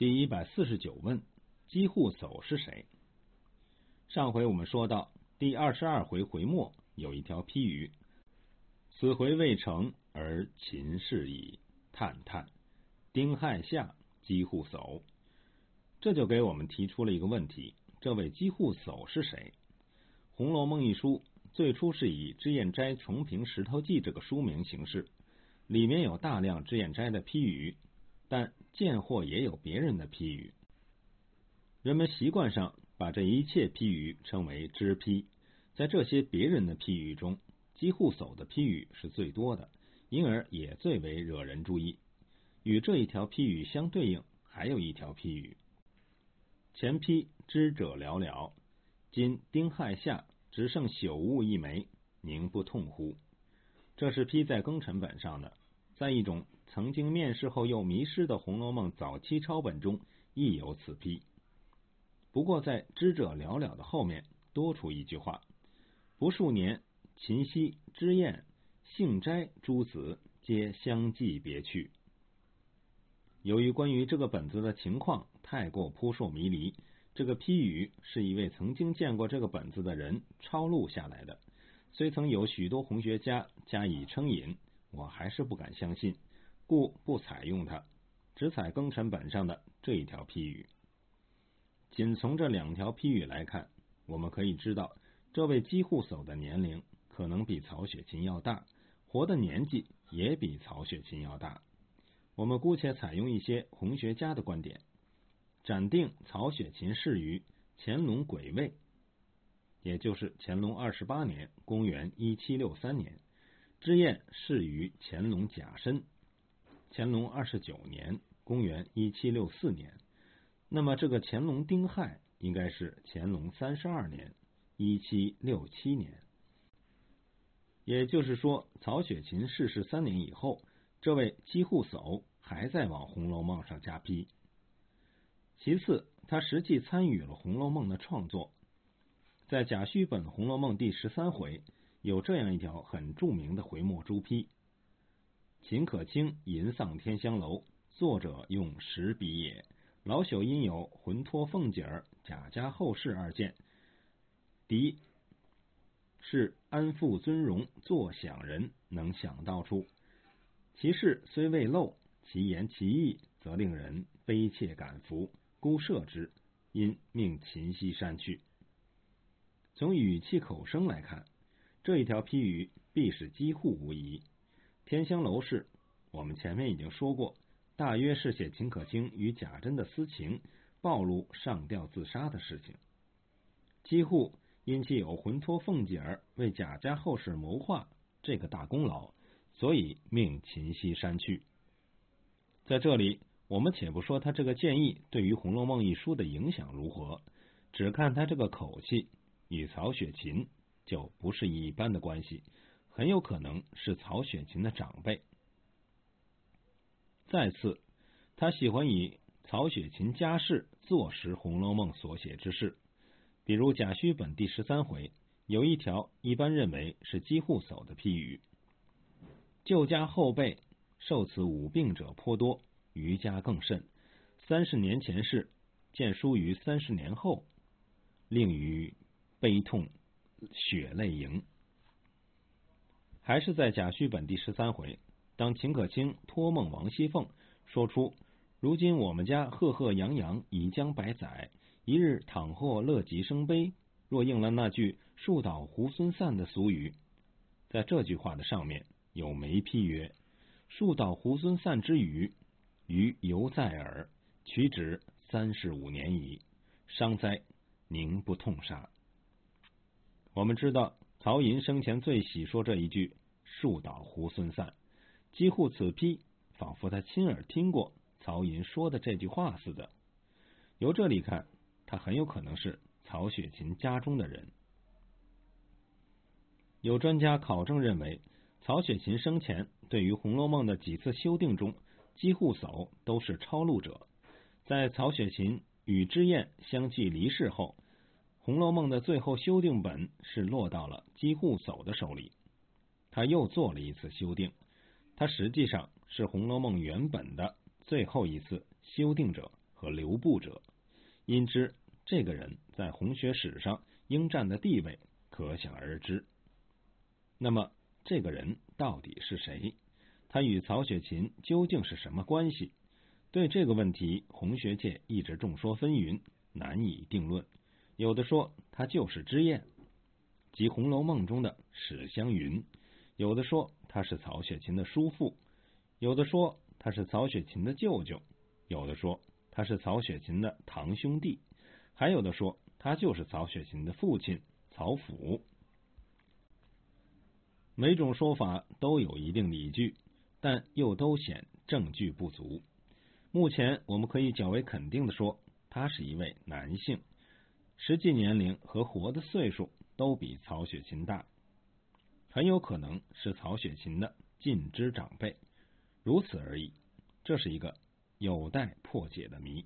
第一百四十九问：机户叟是谁？上回我们说到第二十二回回末有一条批语：“此回未成而秦氏矣。”叹叹，丁亥下机户叟，这就给我们提出了一个问题：这位机户叟是谁？《红楼梦》一书最初是以脂砚斋重评石头记这个书名形式，里面有大量脂砚斋的批语。但贱货也有别人的批语，人们习惯上把这一切批语称为知批。在这些别人的批语中，机户叟的批语是最多的，因而也最为惹人注意。与这一条批语相对应，还有一条批语：前批知者寥寥，今丁亥下，只剩朽物一枚，宁不痛乎？这是批在庚辰本上的。在一种曾经面世后又迷失的《红楼梦》早期抄本中，亦有此批。不过在“知者寥寥”的后面多出一句话：“不数年，秦溪、脂砚、杏斋诸子皆相继别去。”由于关于这个本子的情况太过扑朔迷离，这个批语是一位曾经见过这个本子的人抄录下来的，虽曾有许多红学家加以称引。我还是不敢相信，故不采用它，只采庚辰本上的这一条批语。仅从这两条批语来看，我们可以知道，这位机户叟的年龄可能比曹雪芹要大，活的年纪也比曹雪芹要大。我们姑且采用一些红学家的观点，暂定曹雪芹逝于乾隆癸未，也就是乾隆二十八年（公元一七六三年）。之燕逝于乾隆甲申，乾隆二十九年（公元一七六四年）。那么，这个乾隆丁亥应该是乾隆三十二年（一七六七年）。也就是说，曹雪芹逝世三年以后，这位机户叟还在往《红楼梦》上加批。其次，他实际参与了《红楼梦》的创作，在贾戌本《红楼梦》第十三回。有这样一条很著名的回墨朱批：“秦可卿吟丧天香楼，作者用石笔也。老朽因有魂托凤姐儿、贾家后事二件，第一是安富尊荣坐享人，能想到处。其事虽未露，其言其意，则令人悲切感服，孤摄之，因命秦西山去。从语气口声来看。”这一条批语必是机户无疑。天香楼事，我们前面已经说过，大约是写秦可卿与贾珍的私情暴露上吊自杀的事情。机户因其有魂托凤姐儿为贾家后事谋划这个大功劳，所以命秦西山去。在这里，我们且不说他这个建议对于《红楼梦》一书的影响如何，只看他这个口气与曹雪芹。就不是一般的关系，很有可能是曹雪芹的长辈。再次，他喜欢以曹雪芹家世坐实《红楼梦》所写之事，比如贾诩本第十三回有一条，一般认为是机户叟的批语：“旧家后辈受此五病者颇多，余家更甚。三十年前事，见书于三十年后，令余悲痛。”血泪盈，还是在贾诩本第十三回，当秦可卿托梦王熙凤，说出如今我们家赫赫扬扬已将百载，一日倘或乐极生悲，若应了那句树倒猢狲散的俗语，在这句话的上面有眉批曰：“树倒猢狲散之语，余犹在耳，取止三十五年矣，伤哉，宁不痛杀？”我们知道，曹寅生前最喜说这一句“树倒猢狲散”，几乎此批仿佛他亲耳听过曹寅说的这句话似的。由这里看，他很有可能是曹雪芹家中的人。有专家考证认为，曹雪芹生前对于《红楼梦》的几次修订中，几乎叟都是抄录者。在曹雪芹与脂砚相继离世后。《红楼梦》的最后修订本是落到了机户叟的手里，他又做了一次修订，他实际上是《红楼梦》原本的最后一次修订者和留步者，因之这个人在红学史上应占的地位可想而知。那么，这个人到底是谁？他与曹雪芹究竟是什么关系？对这个问题，红学界一直众说纷纭，难以定论。有的说他就是脂砚，即《红楼梦》中的史湘云；有的说他是曹雪芹的叔父；有的说他是曹雪芹的舅舅；有的说他是曹雪芹的堂兄弟；还有的说他就是曹雪芹的父亲曹府。每种说法都有一定理据，但又都显证据不足。目前我们可以较为肯定的说，他是一位男性。实际年龄和活的岁数都比曹雪芹大，很有可能是曹雪芹的近支长辈，如此而已。这是一个有待破解的谜。